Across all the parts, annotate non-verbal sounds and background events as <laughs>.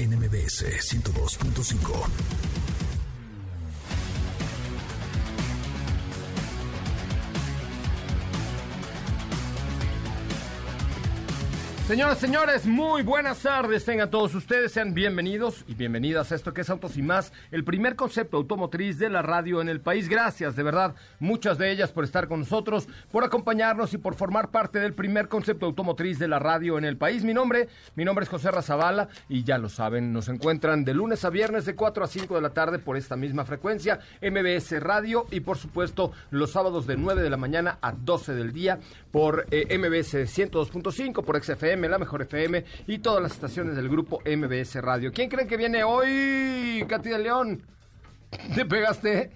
NMBS 102.5. Señoras, señores, muy buenas tardes. Tengan todos ustedes, sean bienvenidos y bienvenidas a esto que es Autos y Más, el primer concepto automotriz de la radio en el país. Gracias, de verdad, muchas de ellas por estar con nosotros, por acompañarnos y por formar parte del primer concepto automotriz de la radio en el país. Mi nombre, mi nombre es José Razabala y ya lo saben, nos encuentran de lunes a viernes de 4 a 5 de la tarde por esta misma frecuencia, MBS Radio y por supuesto los sábados de 9 de la mañana a 12 del día por eh, MBS 102.5, por XFM la Mejor FM y todas las estaciones del grupo MBS Radio. ¿Quién creen que viene hoy, Katy de León? ¿Te pegaste?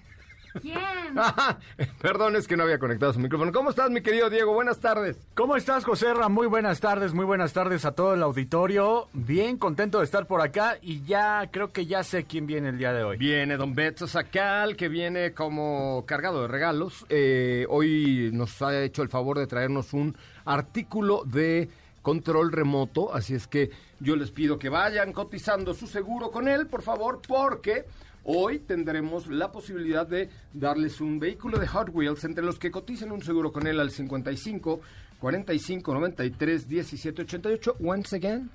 ¿Quién? <laughs> perdón, es que no había conectado su micrófono. ¿Cómo estás, mi querido Diego? Buenas tardes. ¿Cómo estás, José Ra? Muy buenas tardes, muy buenas tardes a todo el auditorio. Bien contento de estar por acá y ya creo que ya sé quién viene el día de hoy. Viene Don Beto Sacal, que viene como cargado de regalos. Eh, hoy nos ha hecho el favor de traernos un artículo de control remoto, así es que yo les pido que vayan cotizando su seguro con él, por favor, porque hoy tendremos la posibilidad de darles un vehículo de Hot Wheels entre los que coticen un seguro con él al 55 45 93 17 88. Once again.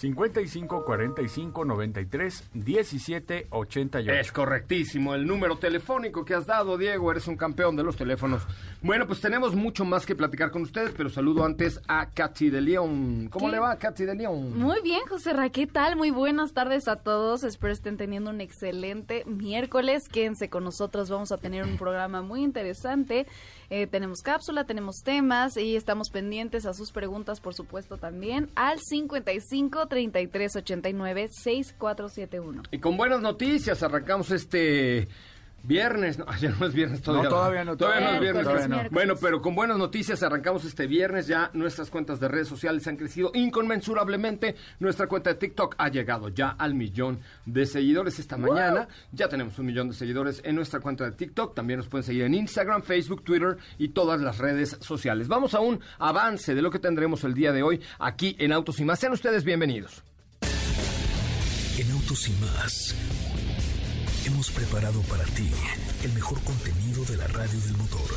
55 45 93 17 88. Es correctísimo el número telefónico que has dado, Diego. Eres un campeón de los teléfonos. Bueno, pues tenemos mucho más que platicar con ustedes, pero saludo antes a Katy de León. ¿Cómo le va, Katy de León? Muy bien, José Ra, ¿qué tal? Muy buenas tardes a todos. Espero estén teniendo un excelente miércoles. Quédense con nosotros, vamos a tener un programa muy interesante. Eh, tenemos cápsula, tenemos temas y estamos pendientes a sus preguntas, por supuesto, también al 55 33 89 6471. Y con buenas noticias arrancamos este Viernes, no, <laughs> ayer no es viernes todavía. No, todavía no. Todavía, no es viernes. Bueno, pero con buenas noticias arrancamos este viernes. Ya nuestras cuentas de redes sociales han crecido inconmensurablemente. Nuestra cuenta de TikTok ha llegado ya al millón de seguidores esta mañana. Ya tenemos un millón de seguidores en nuestra cuenta de TikTok. También nos pueden seguir en Instagram, Facebook, Twitter y todas las redes sociales. Vamos a un avance de lo que tendremos el día de hoy aquí en Autos y Más. Sean ustedes bienvenidos. En Autos y Más hemos preparado para ti el mejor contenido de la radio del motor.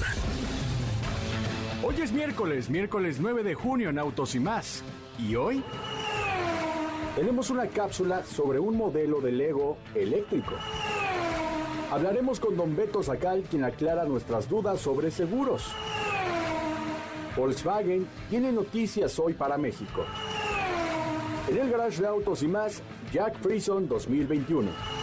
Hoy es miércoles, miércoles 9 de junio en Autos y más. ¿Y hoy? Tenemos una cápsula sobre un modelo de Lego eléctrico. Hablaremos con Don Beto Sacal, quien aclara nuestras dudas sobre seguros. Volkswagen tiene noticias hoy para México. En el garage de Autos y más, Jack Frison 2021.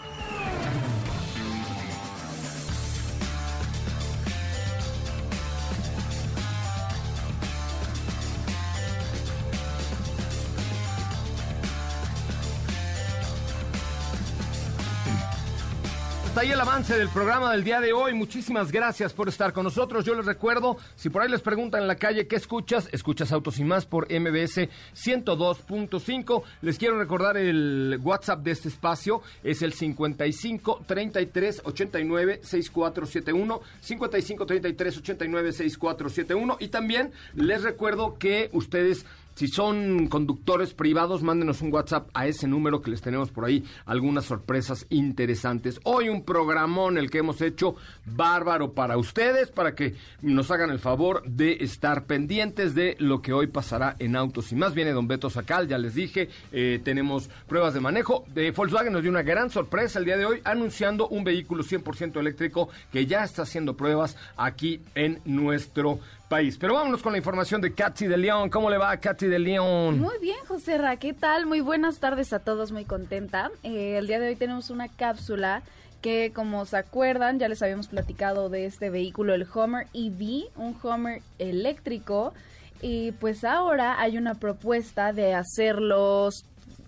El avance del programa del día de hoy. Muchísimas gracias por estar con nosotros. Yo les recuerdo, si por ahí les preguntan en la calle qué escuchas, escuchas Autos y más por MBS 102.5. Les quiero recordar el WhatsApp de este espacio, es el 55 33 89 6471, 55 33 89 6471 y también les recuerdo que ustedes Si son conductores privados, mándenos un WhatsApp a ese número que les tenemos por ahí algunas sorpresas interesantes. Hoy un programón el que hemos hecho bárbaro para ustedes, para que nos hagan el favor de estar pendientes de lo que hoy pasará en Autos y más. Viene Don Beto Sacal, ya les dije, eh, tenemos pruebas de manejo. De Volkswagen nos dio una gran sorpresa el día de hoy anunciando un vehículo 100% eléctrico que ya está haciendo pruebas aquí en nuestro país. Pero vámonos con la información de Katy de León. ¿Cómo le va a Katy de León? Muy bien, José Ra, ¿qué tal? Muy buenas tardes a todos, muy contenta. Eh, el día de hoy tenemos una cápsula que como se acuerdan ya les habíamos platicado de este vehículo, el Homer EV, un Homer eléctrico. Y pues ahora hay una propuesta de hacerlos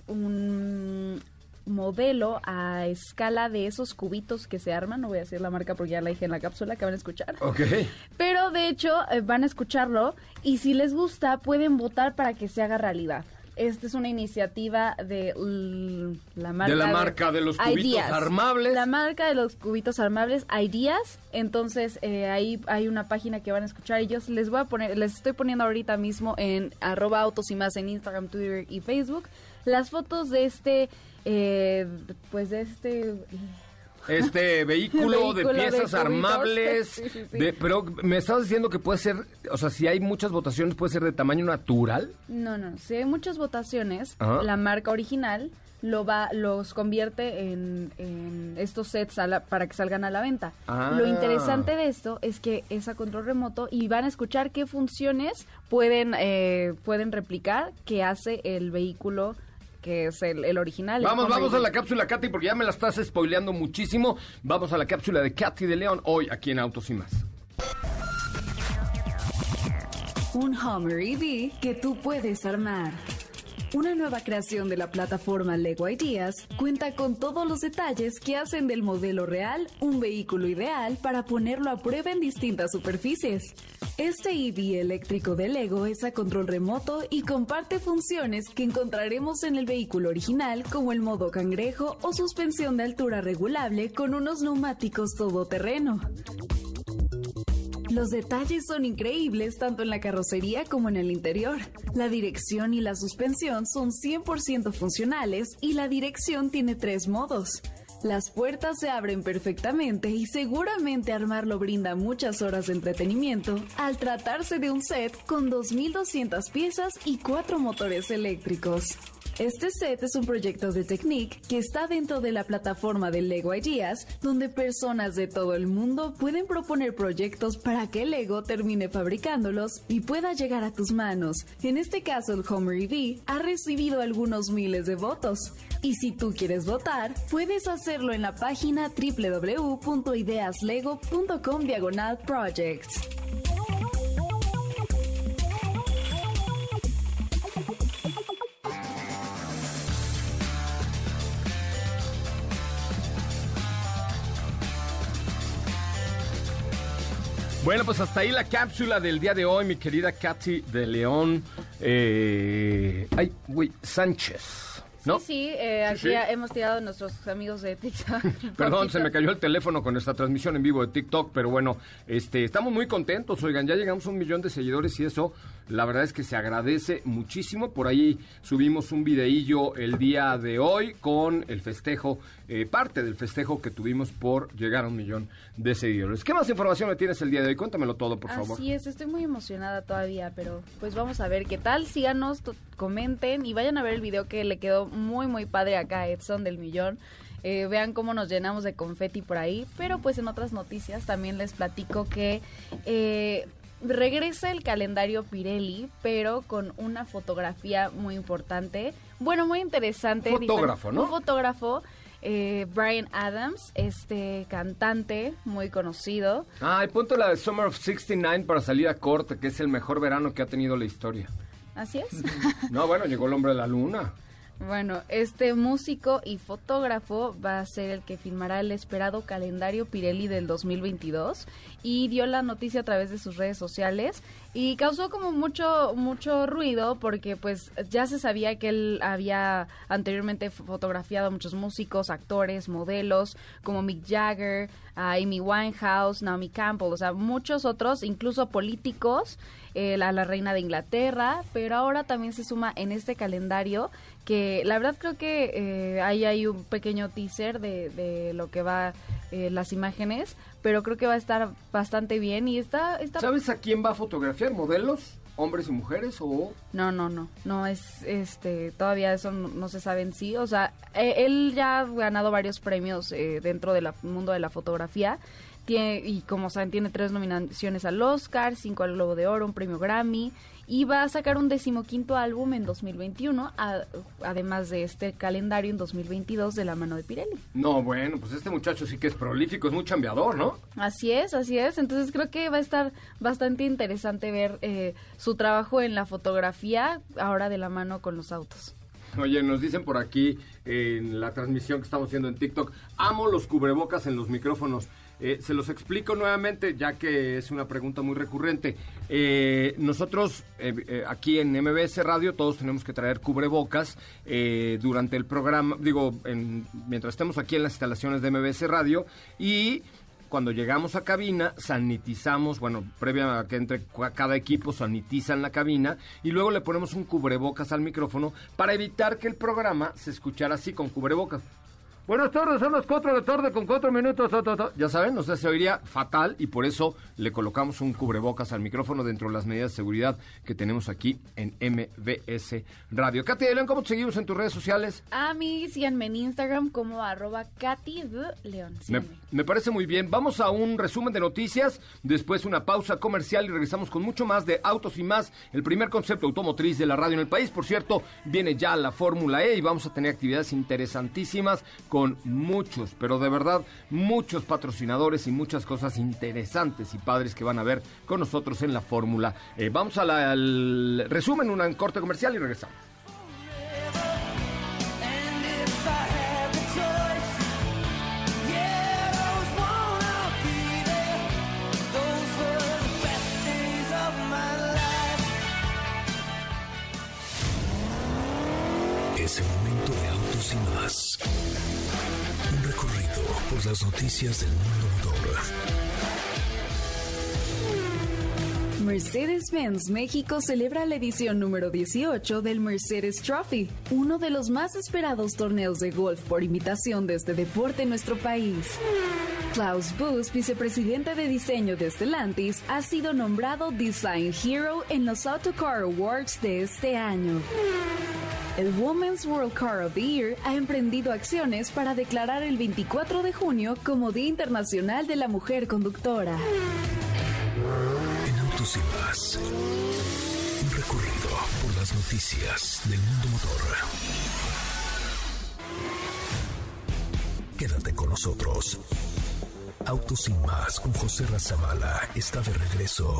un, modelo a escala de esos cubitos que se arman. No voy a decir la marca porque ya la dije en la cápsula que van a escuchar. Ok. Pero de hecho eh, van a escucharlo y si les gusta pueden votar para que se haga realidad. Esta es una iniciativa de la marca de la marca de, los cubitos armables. La marca de los cubitos armables, Ideas. Entonces eh, ahí hay una página que van a escuchar. Y yo les voy a poner, les estoy poniendo ahorita mismo en arroba autos y más en Instagram, Twitter y Facebook las fotos de este eh, pues de este este <laughs> vehículo, de piezas armables, <laughs> pero me estabas diciendo que puede ser, o sea, si hay muchas votaciones, puede ser de tamaño natural. No, no, si hay muchas votaciones, la marca original lo va, los convierte en, estos sets para que salgan a la venta. Ah. Lo interesante de esto es que es a control remoto y van a escuchar qué funciones pueden, eh, pueden replicar que hace el vehículo que es el, original. Vamos, vamos a la cápsula, Katy, porque ya me la estás spoileando muchísimo. Vamos a la cápsula de Katy de León, hoy aquí en Autos y Más. Un Hummer EV que tú puedes armar. Una nueva creación de la plataforma Lego Ideas cuenta con todos los detalles que hacen del modelo real un vehículo ideal para ponerlo a prueba en distintas superficies. Este EV eléctrico de Lego es a control remoto y comparte funciones que encontraremos en el vehículo original como el modo cangrejo o suspensión de altura regulable con unos neumáticos todoterreno. Los detalles son increíbles tanto en la carrocería como en el interior. La dirección y la suspensión son 100% funcionales y la dirección tiene tres modos. Las puertas se abren perfectamente y seguramente armarlo brinda muchas horas de entretenimiento al tratarse de un set con 2.200 piezas y cuatro motores eléctricos. Este set es un proyecto de Technique que está dentro de la plataforma de Lego Ideas, donde personas de todo el mundo pueden proponer proyectos para que Lego termine fabricándolos y pueda llegar a tus manos. En este caso, el Homer EV ha recibido algunos miles de votos. Y si tú quieres votar, puedes hacerlo en la página www.ideaslego.com diagonal projects. Bueno, pues hasta ahí la cápsula del día de hoy, mi querida Katy de León. Eh, ay, güey, Sánchez. ¿No? Sí, sí, eh, aquí hemos tirado a nuestros amigos de TikTok. <laughs> Perdón, se me cayó el teléfono con esta transmisión en vivo de TikTok, pero bueno, este, estamos muy contentos, oigan, ya llegamos a un millón de seguidores y eso la verdad es que se agradece muchísimo. Por ahí subimos un videillo el día de hoy con el festejo, eh, parte del festejo que tuvimos por llegar a un millón de seguidores. ¿Qué más información me tienes el día de hoy? Cuéntamelo todo, por favor. Así es, estoy muy emocionada todavía, pero pues vamos a ver qué tal. Síganos, comenten y vayan a ver el video que le quedó muy, muy padre acá a Edson del millón. Eh, vean cómo nos llenamos de confeti por ahí. Pero pues en otras noticias también les platico que eh, regresa el calendario Pirelli, pero con una fotografía muy importante. Bueno, muy interesante. Fotógrafo, ¿no? Un fotógrafo. Eh, Brian Adams, este cantante muy conocido. Ah, y punto la de Summer of 69 para salir a corte, que es el mejor verano que ha tenido la historia. Así es. <laughs> no, bueno, llegó el hombre de la luna. Bueno, este músico y fotógrafo va a ser el que filmará el esperado calendario Pirelli del 2022 y dio la noticia a través de sus redes sociales y causó como mucho mucho ruido porque pues ya se sabía que él había anteriormente fotografiado a muchos músicos, actores, modelos como Mick Jagger, Amy Winehouse, Naomi Campbell, o sea, muchos otros, incluso políticos, eh, la, la reina de Inglaterra, pero ahora también se suma en este calendario que la verdad creo que eh, ahí hay un pequeño teaser de, de lo que va eh, las imágenes, pero creo que va a estar bastante bien y está, está... ¿Sabes a quién va a fotografiar? ¿Modelos? ¿Hombres y mujeres o...? No, no, no, no es, este, todavía eso no, se sabe en sí, o sea, eh, él ya ha ganado varios premios eh, dentro del mundo de la fotografía, tiene, y como saben, tiene tres nominaciones al Oscar, cinco al Globo de Oro, un premio Grammy, y va a sacar un decimoquinto álbum en 2021, además de este calendario en 2022 de la mano de Pirelli. No, bueno, pues este muchacho sí que es prolífico, es muy chambeador, ¿no? Así es, así es. Entonces creo que va a estar bastante interesante ver eh, su trabajo en la fotografía ahora de la mano con los autos. Oye, nos dicen por aquí en la transmisión que estamos haciendo en TikTok, amo los cubrebocas en los micrófonos. Eh, se los explico nuevamente, ya que es una pregunta muy recurrente. Eh, nosotros eh, aquí en MBS Radio todos tenemos que traer cubrebocas durante el programa, digo, mientras estemos aquí en las instalaciones de MBS Radio y cuando llegamos a cabina, sanitizamos, bueno, previa a que entre cada equipo, sanitizan la cabina y luego le ponemos un cubrebocas al micrófono para evitar que el programa se escuchara así con cubrebocas. Buenas tardes, son las 4 de la tarde con 4 minutos. Ya saben, no sé, se oiría fatal y por eso le colocamos un cubrebocas al micrófono dentro de las medidas de seguridad que tenemos aquí en MBS Radio. Katy de León, ¿cómo te seguimos en tus redes sociales? A mí síganme en Instagram como arroba Katy de León. Me, me, parece muy bien. Vamos a un resumen de noticias, después una pausa comercial y regresamos con mucho más de Autos y Más, el primer concepto automotriz de la radio en el país. Por cierto, viene ya la Fórmula E y vamos a tener actividades interesantísimas con muchos, pero de verdad muchos patrocinadores y muchas cosas interesantes y padres que van a ver con nosotros en la fórmula. Eh, vamos al resumen, un corte comercial y regresamos. Las noticias del mundo. Mercedes-Benz México celebra la edición número 18 del Mercedes Trophy, uno de los más esperados torneos de golf por invitación de este deporte en nuestro país. Klaus Bus, vicepresidente de diseño de Stellantis, ha sido nombrado Design Hero en los Autocar Awards de este año. El Women's World Car of the Year ha emprendido acciones para declarar el 24 de junio como Día Internacional de la Mujer Conductora. En Autos y Más, un recorrido por las noticias del mundo motor. Quédate con nosotros. Autos y Más con José Razabala está de regreso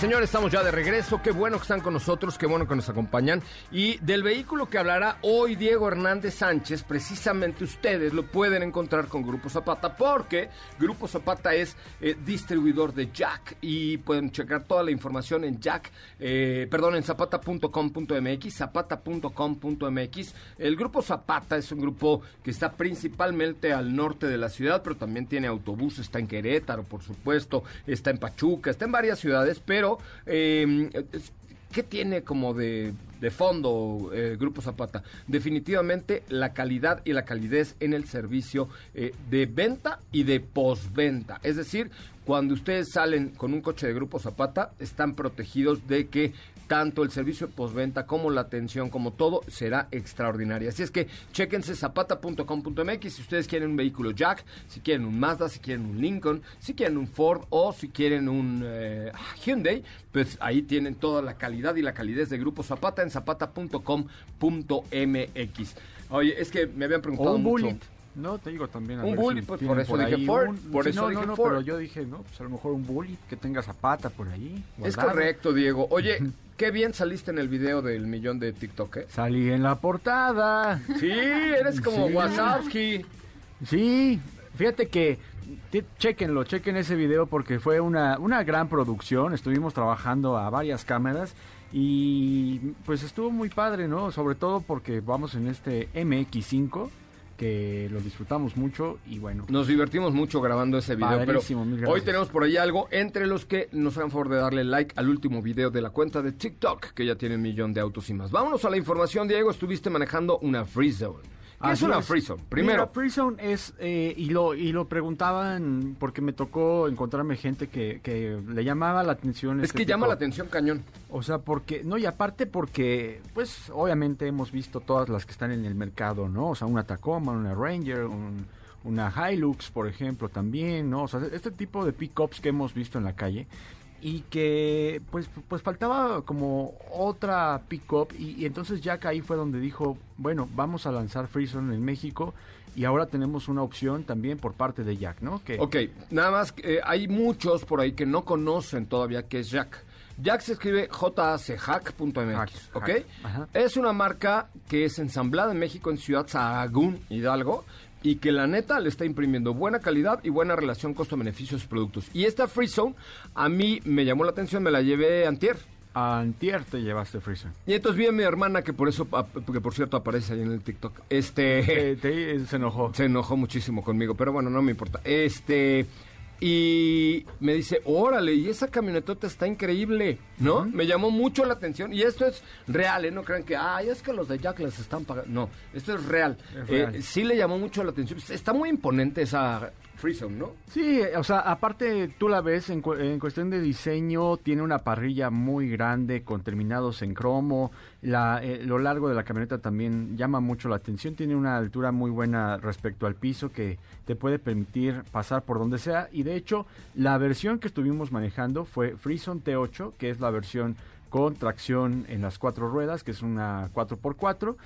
Señores, estamos ya de regreso. Qué bueno que están con nosotros, qué bueno que nos acompañan. Y del vehículo que hablará hoy Diego Hernández Sánchez, precisamente ustedes lo pueden encontrar con Grupo Zapata, porque Grupo Zapata es eh, distribuidor de Jack y pueden checar toda la información en Jack, eh, perdón, en zapata.com.mx, zapata.com.mx. El Grupo Zapata es un grupo que está principalmente al norte de la ciudad, pero también tiene autobuses, está en Querétaro, por supuesto, está en Pachuca, está en varias ciudades pero eh, ¿qué tiene como de, fondo eh, Grupo Zapata? Definitivamente la calidad y la calidez en el servicio eh, de venta y de postventa. Es decir, cuando ustedes salen con un coche de Grupo Zapata, están protegidos de que tanto el servicio de postventa como la atención, como todo, será extraordinaria. Así es que chequense zapata.com.mx si ustedes quieren un vehículo Jack, si quieren un Mazda, si quieren un Lincoln, si quieren un Ford o si quieren un eh, Hyundai, pues ahí tienen toda la calidad y la calidez de Grupo Zapata en zapata.com.mx. Oye, es que me habían preguntado O un mucho. Bullet. No, te digo también. a Un ver bullet, si pues, por eso dije Ford, un- por sí, eso no, dije no, no, Ford. pero yo dije, no, pues a lo mejor un bullet que tenga zapata por ahí. Es correcto, Diego. Oye, <laughs> qué bien saliste en el video del millón de TikTok, ¿eh? Salí en la portada. Sí, eres como Sí. Wazowski. Sí, fíjate que chequenlo, chequen ese video porque fue una, una gran producción. Estuvimos trabajando a varias cámaras y pues estuvo muy padre, ¿no? Sobre todo porque vamos en este MX5 que lo disfrutamos mucho y bueno. Nos divertimos mucho grabando ese video, pero hoy tenemos por ahí algo entre los que nos hagan favor de darle like al último video de la cuenta de TikTok, que ya tiene un millón de autos y más. Vámonos a la información, Diego. Estuviste manejando una Free Zone. ¿Qué es una. Free Zone? Mira, Primero, Free Zone es, eh, y, lo, y lo preguntaban porque me tocó encontrarme gente que, que le llamaba la atención. es este que llama tipo- la atención cañón. O sea, porque, no, y aparte porque, pues, obviamente hemos visto todas las que están en el mercado, ¿no? O sea, una Tacoma, una Ranger, un- una Hilux, por ejemplo, también, ¿no? O sea, este tipo de pickups que hemos visto en la calle y que, pues, pues faltaba como otra pickup y, y entonces Jack ahí fue donde dijo, bueno, vamos a lanzar Freezone en México y ahora tenemos una opción también por parte de Jack, ¿no? Que, Ok, nada más, eh, hay muchos por ahí que no conocen todavía qué es Jack. Jack se escribe jachack.mx, Hack, ¿ok? hack. Es una marca que es ensamblada en México, en Ciudad Sahagún, Hidalgo, y que la neta le está imprimiendo buena calidad y buena relación costo-beneficio a sus productos. Y esta Free Zone a mí me llamó la atención, me la llevé antier. Antier te llevaste Freezone. Y entonces vi a mi hermana, que por eso, que por cierto aparece ahí en el TikTok, este... Te- te- se enojó. <laughs> Se enojó muchísimo conmigo, pero bueno, no me importa. Este. Y me dice, órale, y esa camionetota está increíble, ¿no? Me llamó mucho la atención. Y esto es real, ¿eh? No crean que, ay, es que los de Jack les están pagando. No, esto es real. Es Eh, real. sí le llamó mucho la atención. Está muy imponente esa Freezone, ¿no? Sí, o sea, aparte tú la ves en, en cuestión de diseño, tiene una parrilla muy grande con terminados en cromo, la, eh, lo largo de la camioneta también llama mucho la atención, tiene una altura muy buena respecto al piso que te puede permitir pasar por donde sea y de hecho la versión que estuvimos manejando fue Freezone T8, que es la versión con tracción en las cuatro ruedas, que es una 4x4.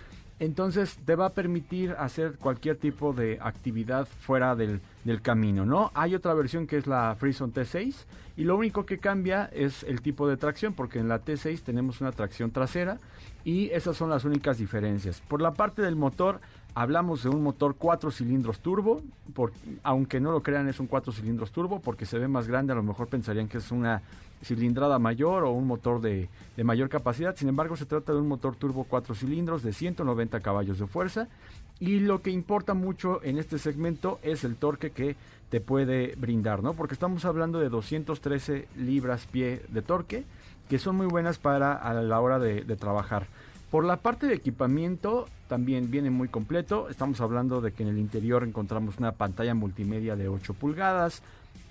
Entonces te va a permitir hacer cualquier tipo de actividad fuera del, del camino, ¿no? Hay otra versión que es la Freezone T6 y lo único que cambia es el tipo de tracción porque en la T6 tenemos una tracción trasera y esas son las únicas diferencias. Por la parte del motor hablamos de un motor 4 cilindros turbo, por- aunque no lo crean es un 4 cilindros turbo porque se ve más grande, a lo mejor pensarían que es una cilindrada mayor o un motor de, de mayor capacidad. Sin embargo, se trata de un motor turbo 4 cilindros de 190 caballos de fuerza. Y lo que importa mucho en este segmento es el torque que te puede brindar, ¿no? Porque estamos hablando de 213 libras pie de torque, que son muy buenas para a la hora de, de trabajar. Por la parte de equipamiento también viene muy completo. Estamos hablando de que en el interior encontramos una pantalla multimedia de 8 pulgadas,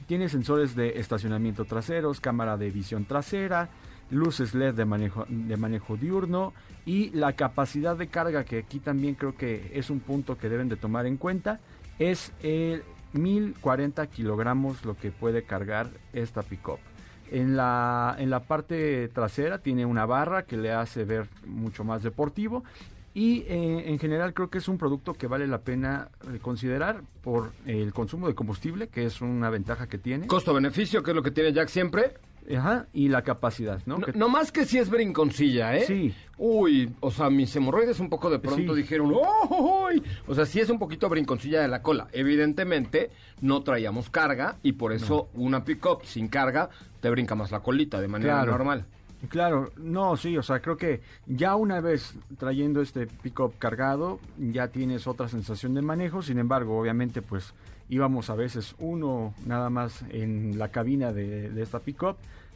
tiene sensores de estacionamiento traseros, cámara de visión trasera, luces LED de manejo, de manejo diurno y la capacidad de carga, que aquí también creo que es un punto que deben de tomar en cuenta, es el 1040 kilogramos lo que puede cargar esta pickup. En la, en la parte trasera tiene una barra que le hace ver mucho más deportivo y eh, en general creo que es un producto que vale la pena eh, considerar por el consumo de combustible, que es una ventaja que tiene. Costo-beneficio, que es lo que tiene Jack siempre. Ajá, y la capacidad, ¿no? No, Que- no más que si es brinconcilla, ¿eh? Sí. Uy, o sea, mis hemorroides un poco de pronto Sí. dijeron, ¡oh! uy". O sea, sí es un poquito brinconcilla de la cola. Evidentemente, no traíamos carga y por eso una pick-up sin carga te brinca más la colita de manera Claro. normal. Claro, no, sí, o sea, creo que ya una vez trayendo este pick-up cargado, ya tienes otra sensación de manejo, sin embargo, obviamente, pues íbamos a veces uno nada más en la cabina de, de esta pick-up,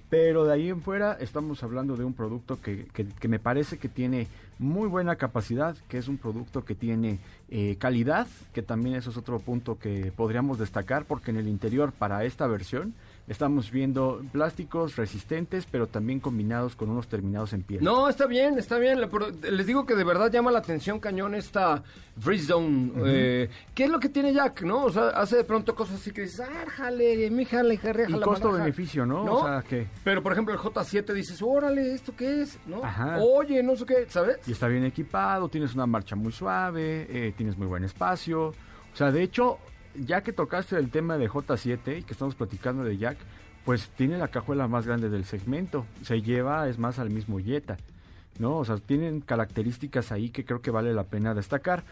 pero de ahí en fuera estamos hablando de un producto que, que- que me parece que tiene muy buena capacidad, que es un producto que tiene eh, calidad, que también eso es otro punto que podríamos destacar, porque en el interior para esta versión estamos viendo plásticos resistentes, pero también combinados con unos terminados en piel. No, está bien, está bien. Les digo que de verdad llama la atención cañón esta Freeze Zone. eh, ¿Qué es lo que tiene Jack, no? O sea, hace de pronto cosas así que dices, ah, jale, mi jale, jale, Y costo-beneficio, ¿no? O sea, que... Pero, por ejemplo, el J7 dices, órale, ¿esto qué es? ¿No? Ajá. Oye, no sé qué, ¿sabes? Y está bien equipado, tienes una marcha muy suave, eh, tienes muy buen espacio. O sea, de hecho, ya que tocaste el tema de J7 y que estamos platicando de Jack, pues tiene la cajuela más grande del segmento. Se lleva, es más, al mismo Jetta. ¿no? O sea, tienen características ahí que creo que vale la pena destacar.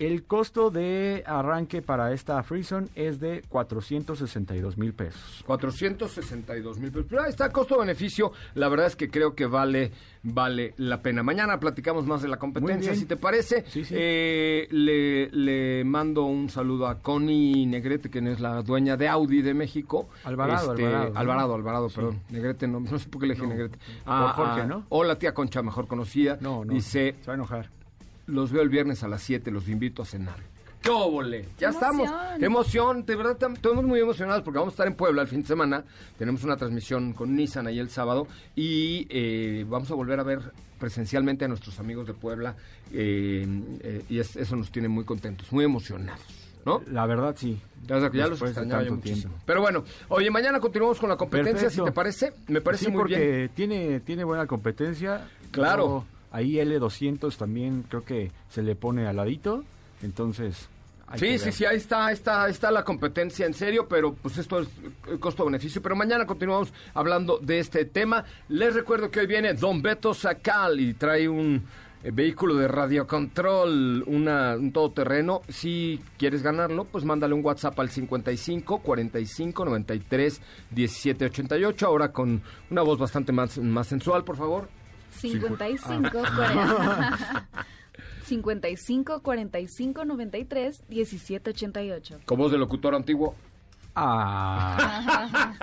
El costo de arranque para esta Freezone es de 462 mil pesos. 462 mil pesos. Pero ahí está, costo-beneficio. La verdad es que creo que vale, vale la pena. Mañana platicamos más de la competencia, si te parece. Sí, sí. Eh, le, le mando un saludo a Connie Negrete, que es la dueña de Audi de México. Alvarado, Este, Alvarado. Alvarado, Alvarado, perdón. Negrete, no, <laughs> no sé por qué le dije Negrete. por Jorge, ¿no? Hola, tía Concha, mejor conocida. No, no. Dice, Se va a enojar. Los veo el viernes a las 7, los invito a cenar. ¡Qué óvole! Ya estamos. emoción! Emoción, de verdad tam- estamos muy emocionados porque vamos a estar en Puebla el fin de semana. Tenemos una transmisión con Nissan ahí el sábado y eh, vamos a volver a ver presencialmente a nuestros amigos de Puebla eh, eh, y es- eso nos tiene muy contentos, muy emocionados, ¿no? La verdad, sí. Ya, ya los extrañaba yo muchísimo. tiempo. Pero bueno, oye, mañana continuamos con la competencia, Perfecto. si te parece. Me parece sí, muy porque bien. tiene tiene buena competencia. Claro. Ahí L200 también creo que se le pone al ladito. Entonces. Sí, sí, sí, ahí está, está, está la competencia en serio, pero pues esto es eh, costo-beneficio. Pero mañana continuamos hablando de este tema. Les recuerdo que hoy viene Don Beto Sacal y trae un eh, vehículo de radiocontrol, una, un todoterreno. Si quieres ganarlo, pues mándale un WhatsApp al 55 45 93 17 88. Ahora con una voz bastante más, más sensual, por favor. 55 40 55 45 93 17 88. Con voz de locutor antiguo. Ah,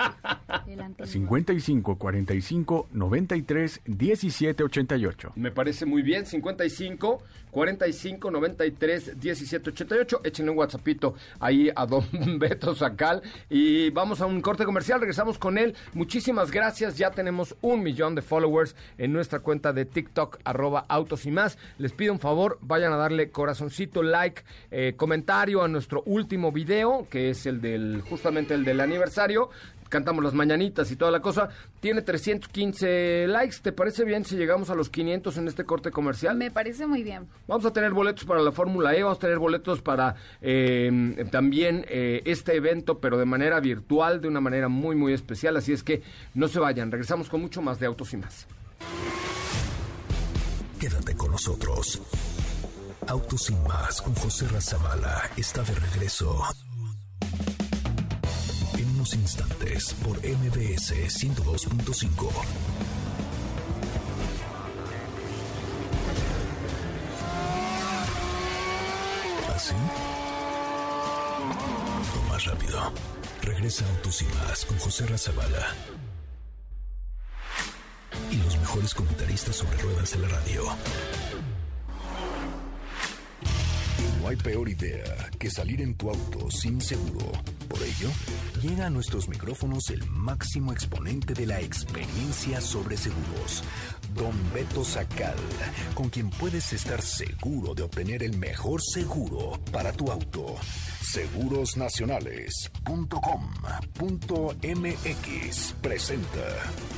<laughs> antiguo. 55 45 93 17 88. Me parece muy bien. 55 45 93 17 88. Échenle un WhatsAppito ahí a don <laughs> Beto Sacal. Y vamos a un corte comercial. Regresamos con él. Muchísimas gracias. Ya tenemos un millón de followers en nuestra cuenta de TikTok, arroba autos y más. Les pido un favor, vayan a darle corazoncito, like, eh, comentario a nuestro último video, que es el del, justamente el del aniversario cantamos las mañanitas y toda la cosa. Tiene 315 likes. ¿Te parece bien si llegamos a los 500 en este corte comercial? Me parece muy bien. Vamos a tener boletos para la Fórmula E, vamos a tener boletos para eh, también eh, este evento, pero de manera virtual, de una manera muy, muy especial. Así es que no se vayan. Regresamos con mucho más de Autos y más. Quédate con nosotros. Autos sin más con José Razabala está de regreso. Instantes por MBS 102.5. ¿Así? Más rápido. Regresa Autos y más con José Razabala. Y los mejores comentaristas sobre ruedas de la radio. No hay peor idea que salir en tu auto sin seguro. Por ello, llega a nuestros micrófonos el máximo exponente de la experiencia sobre seguros, Don Beto Sacal, con quien puedes estar seguro de obtener el mejor seguro para tu auto. Segurosnacionales.com.mx presenta.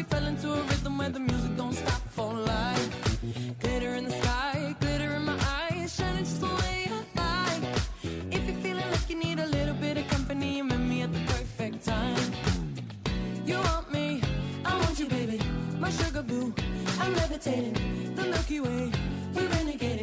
we fell into a rhythm where the music don't stop for life. Glitter in the sky, glitter in my eyes, shining just the way I like. If you're feeling like you need a little bit of company, you met me at the perfect time. You want me, I want you, baby, my sugar boo. I'm levitating, the Milky Way. We're renegading,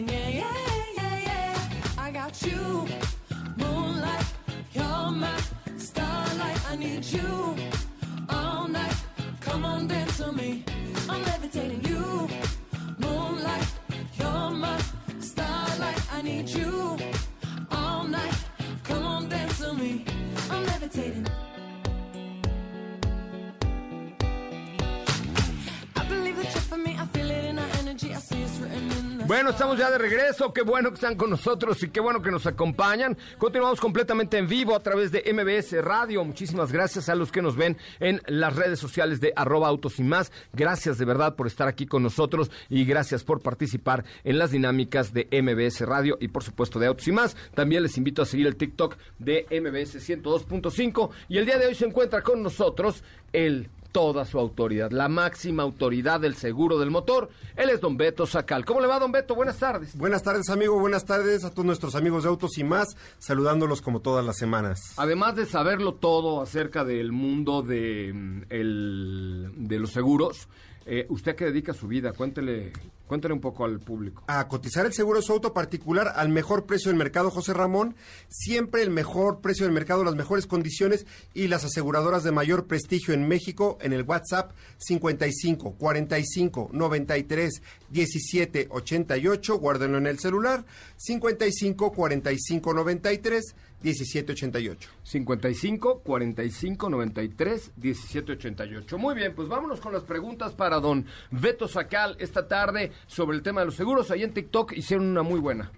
Bueno, estamos ya de regreso. Qué bueno que están con nosotros y qué bueno que nos acompañan. Continuamos completamente en vivo a través de MBS Radio. Muchísimas gracias a los que nos ven en las redes sociales de arroba autos y más. Gracias de verdad por estar aquí con nosotros y gracias por participar en las dinámicas de MBS Radio y por supuesto de autos y más. También les invito a seguir el TikTok de MBS 102.5 y el día de hoy se encuentra con nosotros el toda su autoridad, la máxima autoridad del seguro del motor. Él es don Beto Sacal. ¿Cómo le va, don Beto? Buenas tardes. Buenas tardes, amigo. Buenas tardes a todos nuestros amigos de Autos y más, saludándolos como todas las semanas. Además de saberlo todo acerca del mundo de, mm, el- de los seguros, eh, ¿usted a qué dedica su vida? Cuéntele, cuéntele un poco al público. A cotizar el seguro de su auto particular al mejor precio del mercado, José Ramón. Siempre el mejor precio del mercado, las mejores condiciones y las aseguradoras de mayor prestigio en México en el WhatsApp 55 45 93 17 88. Guárdenlo en el celular 55 45 93 17 88. 55 45 93 17 88. Muy bien, pues vámonos con las preguntas para don Beto Sacal esta tarde sobre el tema de los seguros. Ahí en TikTok hicieron una muy buena.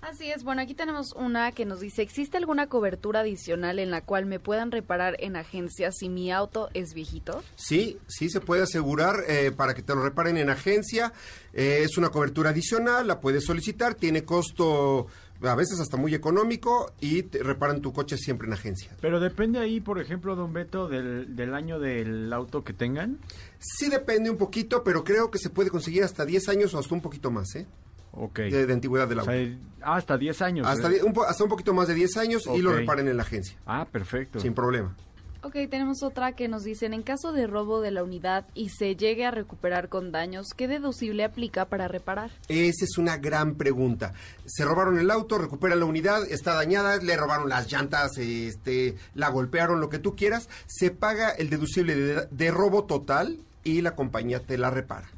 Así es, bueno, aquí tenemos una que nos dice, ¿existe alguna cobertura adicional en la cual me puedan reparar en agencia si mi auto es viejito? Sí, sí se puede asegurar eh, para que te lo reparen en agencia. Eh, es una cobertura adicional, la puedes solicitar, tiene costo a veces hasta muy económico y te reparan tu coche siempre en agencia. Pero depende ahí, por ejemplo, don Beto, del, del año del auto que tengan. Sí depende un poquito, pero creo que se puede conseguir hasta 10 años o hasta un poquito más, ¿eh? Ok. De, de antigüedad del O auto. sea, ah, hasta 10 años. hasta, ¿eh? un hasta un poquito más de 10 años y lo reparen en la agencia, Ah, perfecto. sin problema. Ok, tenemos otra que nos dicen, en caso de robo de la unidad y se llegue a recuperar con daños, ¿qué deducible aplica para reparar? Esa es una gran pregunta. Se robaron el auto, recuperan la unidad, está dañada, le robaron las llantas, este, la golpearon, lo que tú quieras. Se paga el deducible de, de robo total y la compañía te la repara.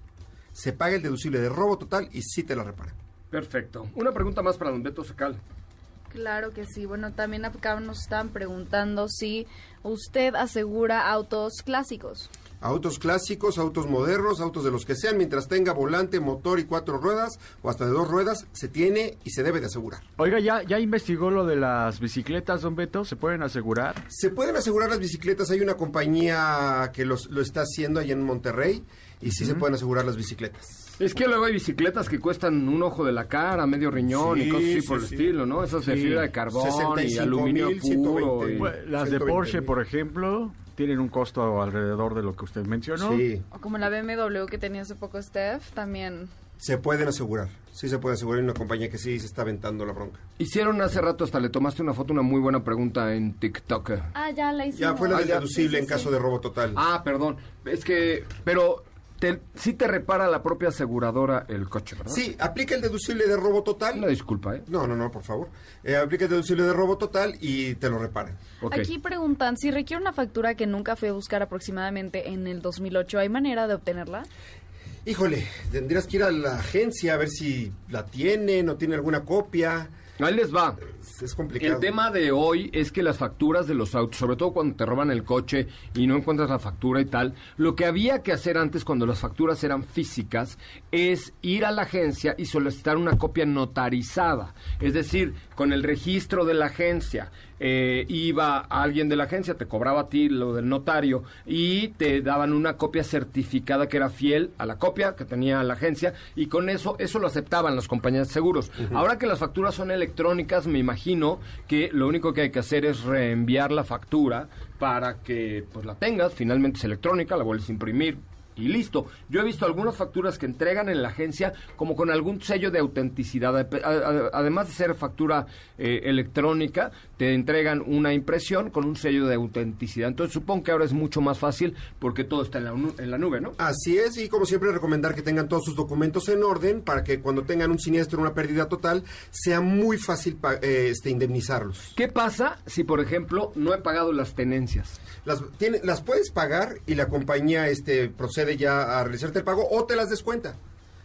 Se paga el deducible de robo total y sí te la repara. Perfecto. Una pregunta más para don Beto Sacal. Claro que sí. Bueno, también acá nos están preguntando si usted asegura autos clásicos. Autos clásicos, autos modernos, autos de los que sean, mientras tenga volante, motor y cuatro ruedas o hasta de dos ruedas, se tiene y se debe de asegurar. Oiga, ¿ya, ¿ya investigó lo de las bicicletas, don Beto? ¿Se pueden asegurar? Se pueden asegurar las bicicletas. Hay una compañía que los, lo está haciendo allá en Monterrey y sí se pueden asegurar las bicicletas. Es que luego hay bicicletas que cuestan un ojo de la cara, medio riñón y cosas así sí, por el sí. estilo, ¿no? Esas de fibra de carbón y 65,000, aluminio puro. 120. y- Pues, las de 120 Porsche, mil. por ejemplo, tienen un costo alrededor de lo que usted mencionó. Sí, O como la BMW que tenía hace poco Steph, también. se pueden asegurar. Sí se puede asegurar. Hay una compañía que sí se está aventando la bronca. Hicieron hace rato, hasta le tomaste una foto, una muy buena pregunta en TikTok. Ah, ya la hicimos. Ya fue la deducible en caso de robo total. Ah, perdón. Es que, pero te, sí te repara la propia aseguradora el coche, ¿verdad? Sí, aplica el deducible de robo total. Una disculpa, ¿eh? No, no, no, por favor. Eh, aplica el deducible de robo total y te lo reparan. Ok. Aquí preguntan, si requiere una factura que nunca fue a buscar aproximadamente en el 2008, ¿hay manera de obtenerla? Híjole, tendrías que ir a la agencia a ver si la tienen o tiene alguna copia. Ahí les va. Es complicado. El tema de hoy es que las facturas de los autos, sobre todo cuando te roban el coche y no encuentras la factura y tal, lo que había que hacer antes cuando las facturas eran físicas es ir a la agencia y solicitar una copia notarizada, es decir, con el registro de la agencia. Eh, iba alguien de la agencia, te cobraba a ti lo del notario y te daban una copia certificada que era fiel a la copia que tenía la agencia y con eso eso lo aceptaban las compañías de seguros. Ahora que las facturas son electrónicas, me imagino que lo único que hay que hacer es reenviar la factura para que pues la tengas, finalmente es electrónica, la vuelves a imprimir, y listo. Yo he visto algunas facturas que entregan en la agencia como con algún sello de autenticidad. Además de ser factura eh, electrónica, te entregan una impresión con un sello de autenticidad. Entonces supongo que ahora es mucho más fácil porque todo está en la, nu- en la nube, ¿no? Así es, y como siempre recomendar que tengan todos sus documentos en orden para que cuando tengan un siniestro, una pérdida total, sea muy fácil pa- eh, este, indemnizarlos. ¿Qué pasa si, por ejemplo, no he pagado las tenencias? Las, tiene- las puedes pagar y la compañía este, procede ya a realizarte el pago o te las descuenta.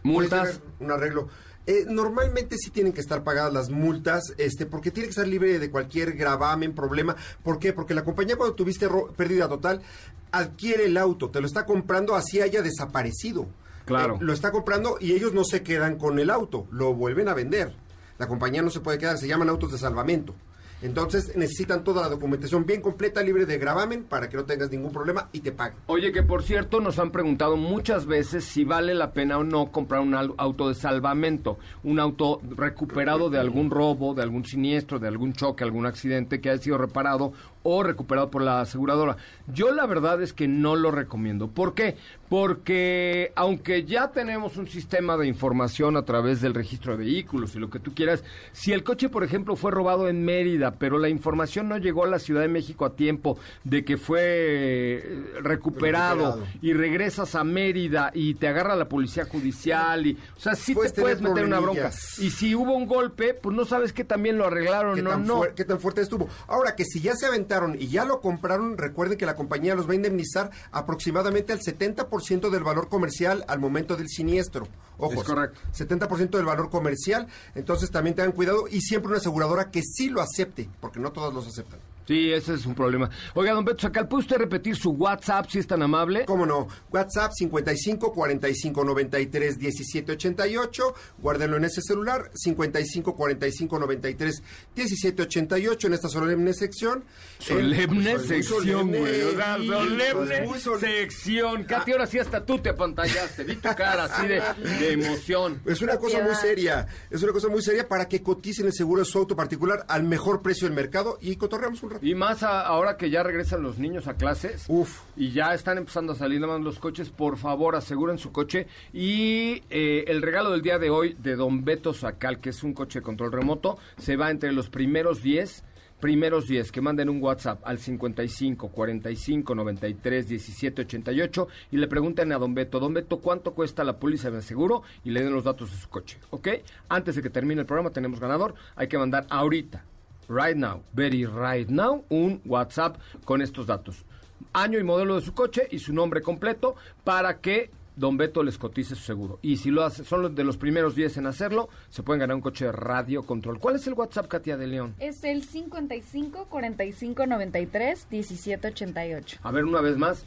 Multas. Un arreglo. Eh, normalmente sí tienen que estar pagadas las multas, este, porque tiene que estar libre de cualquier gravamen, problema. ¿Por qué? Porque la compañía cuando tuviste pérdida total adquiere el auto, te lo está comprando así haya desaparecido. Claro. Eh, lo está comprando y ellos no se quedan con el auto, lo vuelven a vender. La compañía no se puede quedar, se llaman autos de salvamento. Entonces necesitan toda la documentación bien completa, libre de gravamen, para que no tengas ningún problema y te paguen. Oye, que por cierto nos han preguntado muchas veces si vale la pena o no comprar un auto de salvamento, un auto recuperado de algún robo, de algún siniestro, de algún choque, algún accidente que haya sido reparado o recuperado por la aseguradora. Yo la verdad es que no lo recomiendo. ¿Por qué? Porque aunque ya tenemos un sistema de información a través del registro de vehículos y lo que tú quieras, si el coche, por ejemplo, fue robado en Mérida, pero la información no llegó a la Ciudad de México a tiempo de que fue eh, recuperado, Recuperado. y regresas a Mérida y te agarra la policía judicial y, o sea, sí Puedes te puedes meter una bronca. Y si hubo un golpe, pues no sabes que también lo arreglaron, ¿Qué, no, tan no. fuer- qué tan fuerte estuvo? Ahora que si ya se aventaron y ya lo compraron, recuerden que la compañía los va a indemnizar aproximadamente al 70% del valor comercial al momento del siniestro. Ojo, Es correcto. 70% del valor comercial, entonces también tengan cuidado y siempre una aseguradora que sí lo acepte, porque no todos los aceptan. Sí, ese es un problema. Oiga, don Beto Sacal, ¿puede usted repetir su WhatsApp si es tan amable? ¿Cómo no? WhatsApp 55 45 93 17 88. Guárdenlo en ese celular. 55 45 93 17 88 en esta solemne sección. Solemne Eh, pues, sección, güey. solemne pues, solemne. sección. Katy, ahora sí hasta tú te apantallaste. Vi tu cara así de, de <laughs> emoción. Es una cosa muy seria, es una cosa muy seria para que coticen el seguro de su auto particular al mejor precio del mercado y cotorreamos un rato. Y más a- ahora que ya regresan los niños a clases. Uf. Y ya están empezando a salir nada más los coches. Por favor, aseguren su coche. Y eh, el regalo del día de hoy de Don Beto Sacal, que es un coche de control remoto, se va entre los primeros 10. Primeros 10 que manden un WhatsApp al 55 45 93 17 88 y le pregunten a Don Beto, Don Beto, ¿cuánto cuesta la póliza de seguro? Y le den los datos de su coche, ¿ok? Antes de que termine el programa tenemos ganador, hay que mandar ahorita right now, very right now, un WhatsApp con estos datos. Año y modelo de su coche y su nombre completo para que Don Beto les cotice su seguro. Y si lo hace, son los de los primeros 10 en hacerlo, se pueden ganar un coche de radio control. ¿Cuál es el WhatsApp, Katia de León? Es el 55 45 93 17 88. A ver, una vez más.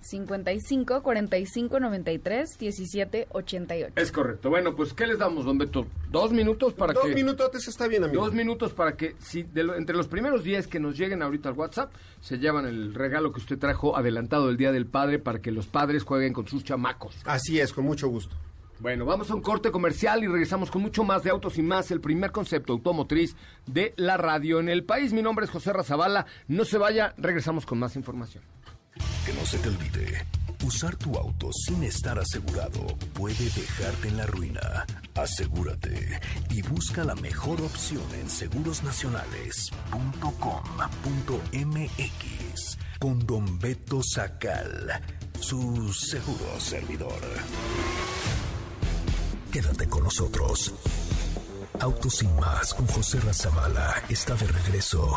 55 45 93 17 88. Es correcto. Bueno, pues, ¿qué les damos, Don Beto? ¿Dos minutos para Dos que...? minutotes está bien, amigo. Dos minutos para que, si de lo- entre los primeros 10 que nos lleguen ahorita al WhatsApp, se llevan el regalo que usted trajo adelantado del Día del Padre para que los padres jueguen con sus chamacos. Así es, con mucho gusto. Bueno, vamos a un corte comercial y regresamos con mucho más de autos y más, el primer concepto automotriz de la radio en el país. Mi nombre es José Razabala. No se vaya, regresamos con más información. Que no se te olvide, usar tu auto sin estar asegurado puede dejarte en la ruina. Asegúrate y busca la mejor opción en segurosnacionales.com.mx con Don Beto Sacal, su seguro servidor. Quédate con nosotros. Autos sin más con José Razabala está de regreso.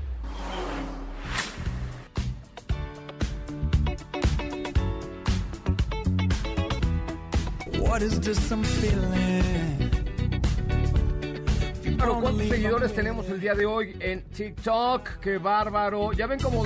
What is this I'm feeling? Claro, ¿cuántos seguidores tenemos el día de hoy en TikTok? ¡Qué bárbaro! Ya ven como...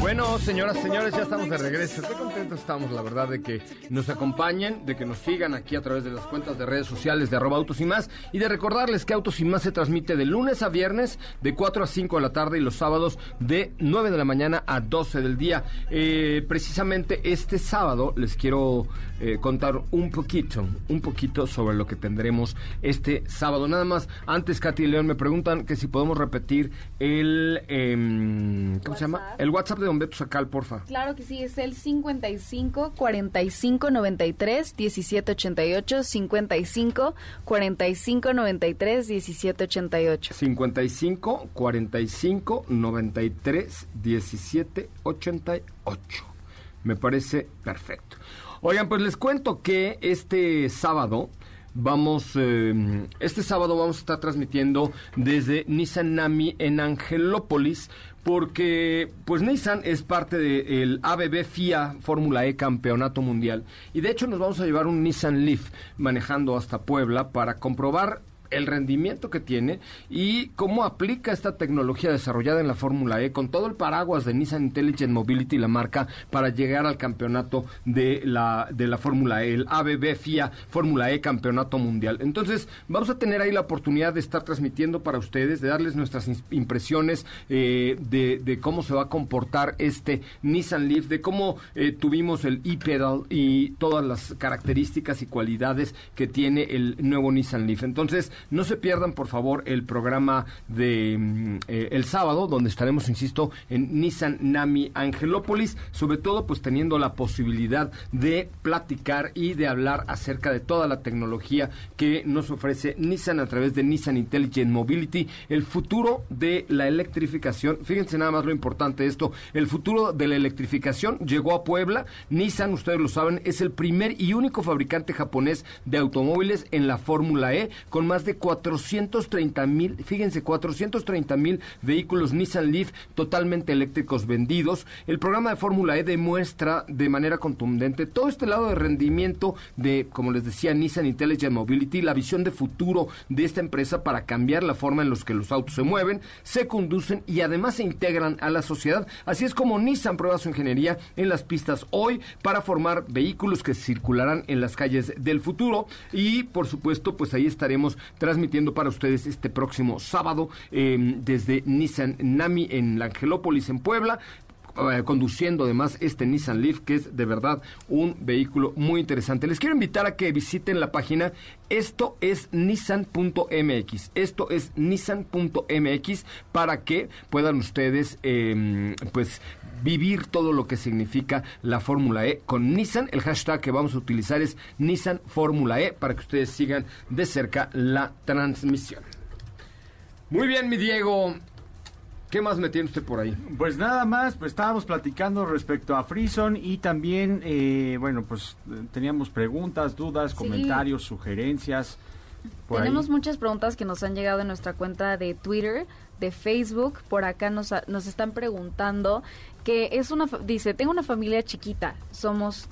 Bueno, señoras, señores, ya estamos de regreso. Qué contentos estamos, la verdad, de que nos acompañen, de que nos sigan aquí a través de las cuentas de redes sociales de arroba autos y más, y de recordarles que Autos y más se transmite de lunes a viernes de 4 a 5 de la tarde y los sábados de 9 de la mañana a 12 del día. Eh, precisamente este sábado les quiero eh, contar un poquito, un poquito sobre lo que tendremos este sábado. Nada más, antes Katy y León me preguntan que si podemos repetir el, em, ¿cómo se llama? WhatsApp. El WhatsApp de Don Beto Sacal, porfa. Claro que sí, es el 55 45 93 17 88 55 45 93 17 88. 55 45 93 17 88. Me parece perfecto. Oigan, pues les cuento que este sábado vamos, eh, este sábado vamos a estar transmitiendo desde Nissan Nami en Angelópolis. Porque, pues Nissan es parte del ABB FIA Fórmula E Campeonato Mundial. Y de hecho nos vamos a llevar un Nissan Leaf manejando hasta Puebla para comprobar el rendimiento que tiene y cómo aplica esta tecnología desarrollada en la Fórmula E con todo el paraguas de Nissan Intelligent Mobility, la marca, para llegar al campeonato de la, de la Fórmula E, el ABB FIA Fórmula E Campeonato Mundial. Entonces, vamos a tener ahí la oportunidad de estar transmitiendo para ustedes, de darles nuestras impresiones eh, de, de cómo se va a comportar este Nissan Leaf, de cómo eh, tuvimos el e-pedal y todas las características y cualidades que tiene el nuevo Nissan Leaf. Entonces, no se pierdan, por favor, el programa de mm, eh, el sábado, donde estaremos, insisto, en Nissan Nami Angelópolis, sobre todo, pues teniendo la posibilidad de platicar y de hablar acerca de toda la tecnología que nos ofrece Nissan a través de Nissan Intelligent Mobility, el futuro de la electrificación. Fíjense nada más lo importante de esto, el futuro de la electrificación llegó a Puebla. Nissan, ustedes lo saben, es el primer y único fabricante japonés de automóviles en la Fórmula E, con más de 430 mil, fíjense, 430 mil vehículos Nissan Leaf totalmente eléctricos vendidos. El programa de Fórmula E demuestra de manera contundente todo este lado de rendimiento de, como les decía, Nissan Intelligent Mobility, la visión de futuro de esta empresa para cambiar la forma en los que los autos se mueven, se conducen y además se integran a la sociedad. Así es como Nissan prueba su ingeniería en las pistas hoy para formar vehículos que circularán en las calles del futuro y por supuesto pues ahí estaremos transmitiendo para ustedes este próximo sábado eh, desde Nissan Nami en la Angelópolis en Puebla eh, conduciendo además este Nissan Leaf que es de verdad un vehículo muy interesante. Les quiero invitar a que visiten la página esto es nissan.mx. Esto es nissan.mx para que puedan ustedes eh, pues vivir todo lo que significa la Fórmula E con Nissan. El hashtag que vamos a utilizar es Nissan Fórmula E para que ustedes sigan de cerca la transmisión. Muy bien, mi Diego. ¿Qué más me tiene usted por ahí? Pues nada más, pues estábamos platicando respecto a Frison y también, eh, bueno, pues eh, teníamos preguntas, dudas, Sí. comentarios, sugerencias. Tenemos muchas preguntas que nos han llegado en nuestra cuenta de Twitter, de Facebook. Por acá nos, nos están preguntando que es una, dice, tengo una familia chiquita, somos,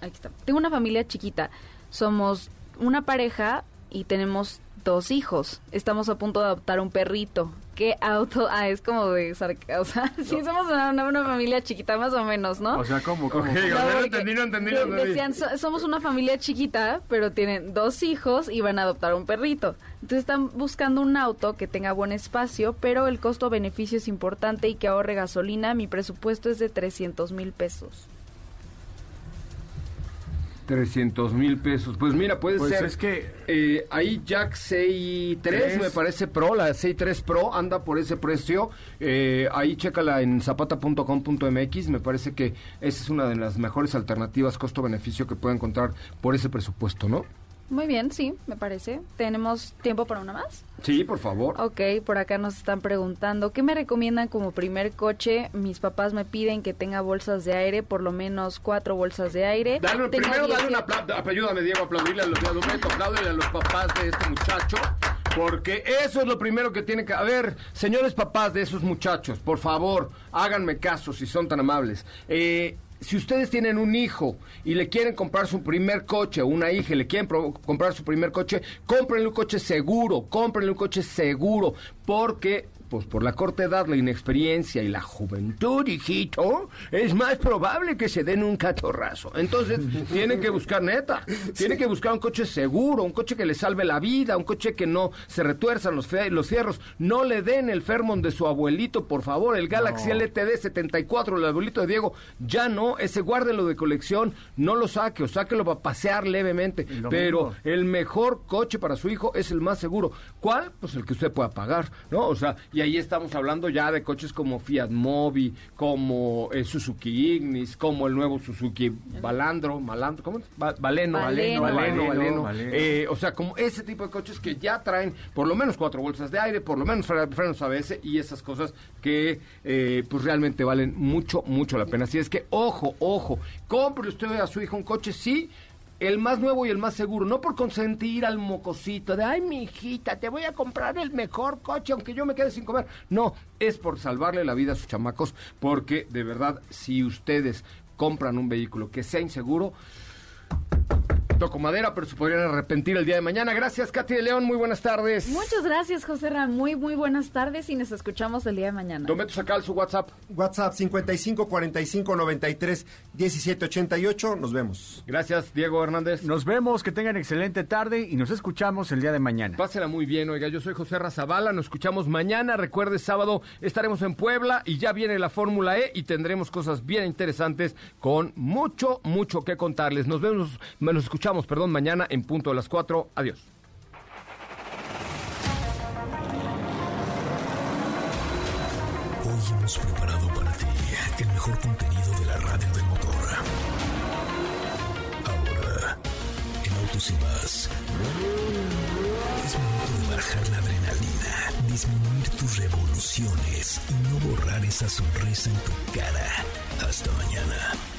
aquí está, tengo una familia chiquita, somos una pareja y tenemos dos hijos. Estamos a punto de adoptar un perrito. ¿Qué auto? <laughs> Ah, es como de sarca- O sea, <laughs> sí, somos una, una- una familia chiquita, más o menos, ¿no? O sea, ¿cómo? cómo? Entendí, no entendí, no de- entendí. Decían, "So- somos una familia chiquita, pero tienen dos hijos y van a adoptar un perrito. Entonces están buscando un auto que tenga buen espacio, pero el costo-beneficio es importante y que ahorre gasolina. Mi presupuesto es de 300 mil pesos. 300 mil pesos. Pues mira, puede Pues ser es que- eh, ahí Jack 6.3 Tres. me parece Pro, la 6.3 Pro anda por ese precio. Eh, ahí chécala en zapata.com.mx. Me parece que esa es una de las mejores alternativas costo-beneficio que puede encontrar por ese presupuesto, ¿no? Muy bien, sí, me parece. ¿Tenemos tiempo para una más? Sí, por favor. Ok, por acá nos están preguntando, ¿qué me recomiendan como primer coche? Mis papás me piden que tenga bolsas de aire, por lo menos cuatro bolsas de aire. Dale, Tengo primero dale 18 un aplauso. Ayúdame, Diego, a aplaudirle a los, a los, apláudele a los papás de este muchacho. Porque eso es lo primero que tiene que... A ver, señores papás de esos muchachos, por favor, háganme caso si son tan amables. Eh, si ustedes tienen un hijo y le quieren comprar su primer coche o una hija y le quieren comprar su primer coche, cómprenle un coche seguro, cómprenle un coche seguro, porque pues por la corta edad, la inexperiencia y la juventud, hijito, es más probable que se den un catorrazo. Entonces, <laughs> tienen que buscar neta, tienen que buscar un coche seguro, un coche que le salve la vida, un coche que no se retuerzan los, los fierros. No le den el Fermon de su abuelito, por favor, el Galaxy LTD 74, el abuelito de Diego, ya no, ese guárdelo de colección, no lo saque o sáquelo para pasear levemente. Pero el mejor coche para su hijo es el más seguro. ¿Cuál? Pues el que usted pueda pagar, ¿no? O sea, y ahí estamos hablando ya de coches como Fiat Mobi, como eh, Suzuki Ignis, como el nuevo Suzuki Balandro, Malandro, ¿cómo es? Ba- Baleno, Baleno. Baleno, Baleno. Baleno. Eh, o sea, como ese tipo de coches que ya traen por lo menos cuatro bolsas de aire, por lo menos fre- frenos ABS y esas cosas que eh, pues realmente valen mucho, mucho la pena. Así es que, ojo, ojo, compre usted a su hijo un coche, sí, el más nuevo y el más seguro, no por consentir al mocosito de, ay, mi hijita, te voy a comprar el mejor coche aunque yo me quede sin comer. No, es por salvarle la vida a sus chamacos, porque de verdad, si ustedes compran un vehículo que sea inseguro, toco madera, pero se podrían arrepentir el día de mañana. Gracias, Katy de León, muy buenas tardes. Muchas gracias, José Ra. Muy, muy buenas tardes y nos escuchamos el día de mañana. Don Beto Sacal, su WhatsApp. WhatsApp 55 45 93 17 88. Nos vemos. Gracias, Diego Hernández. Nos vemos, que tengan excelente tarde y nos escuchamos el día de mañana. Pásela muy bien, oiga, yo soy José Razabala, nos escuchamos mañana, recuerde, sábado estaremos en Puebla y ya viene la Fórmula E y tendremos cosas bien interesantes con mucho, mucho que contarles. Nos vemos, nos perdón, mañana en punto de las 4. Adiós. Hoy hemos preparado para ti el mejor contenido de la radio del motor. Ahora, en Autos y más, es momento de bajar la adrenalina, disminuir tus revoluciones y no borrar esa sonrisa en tu cara. Hasta mañana.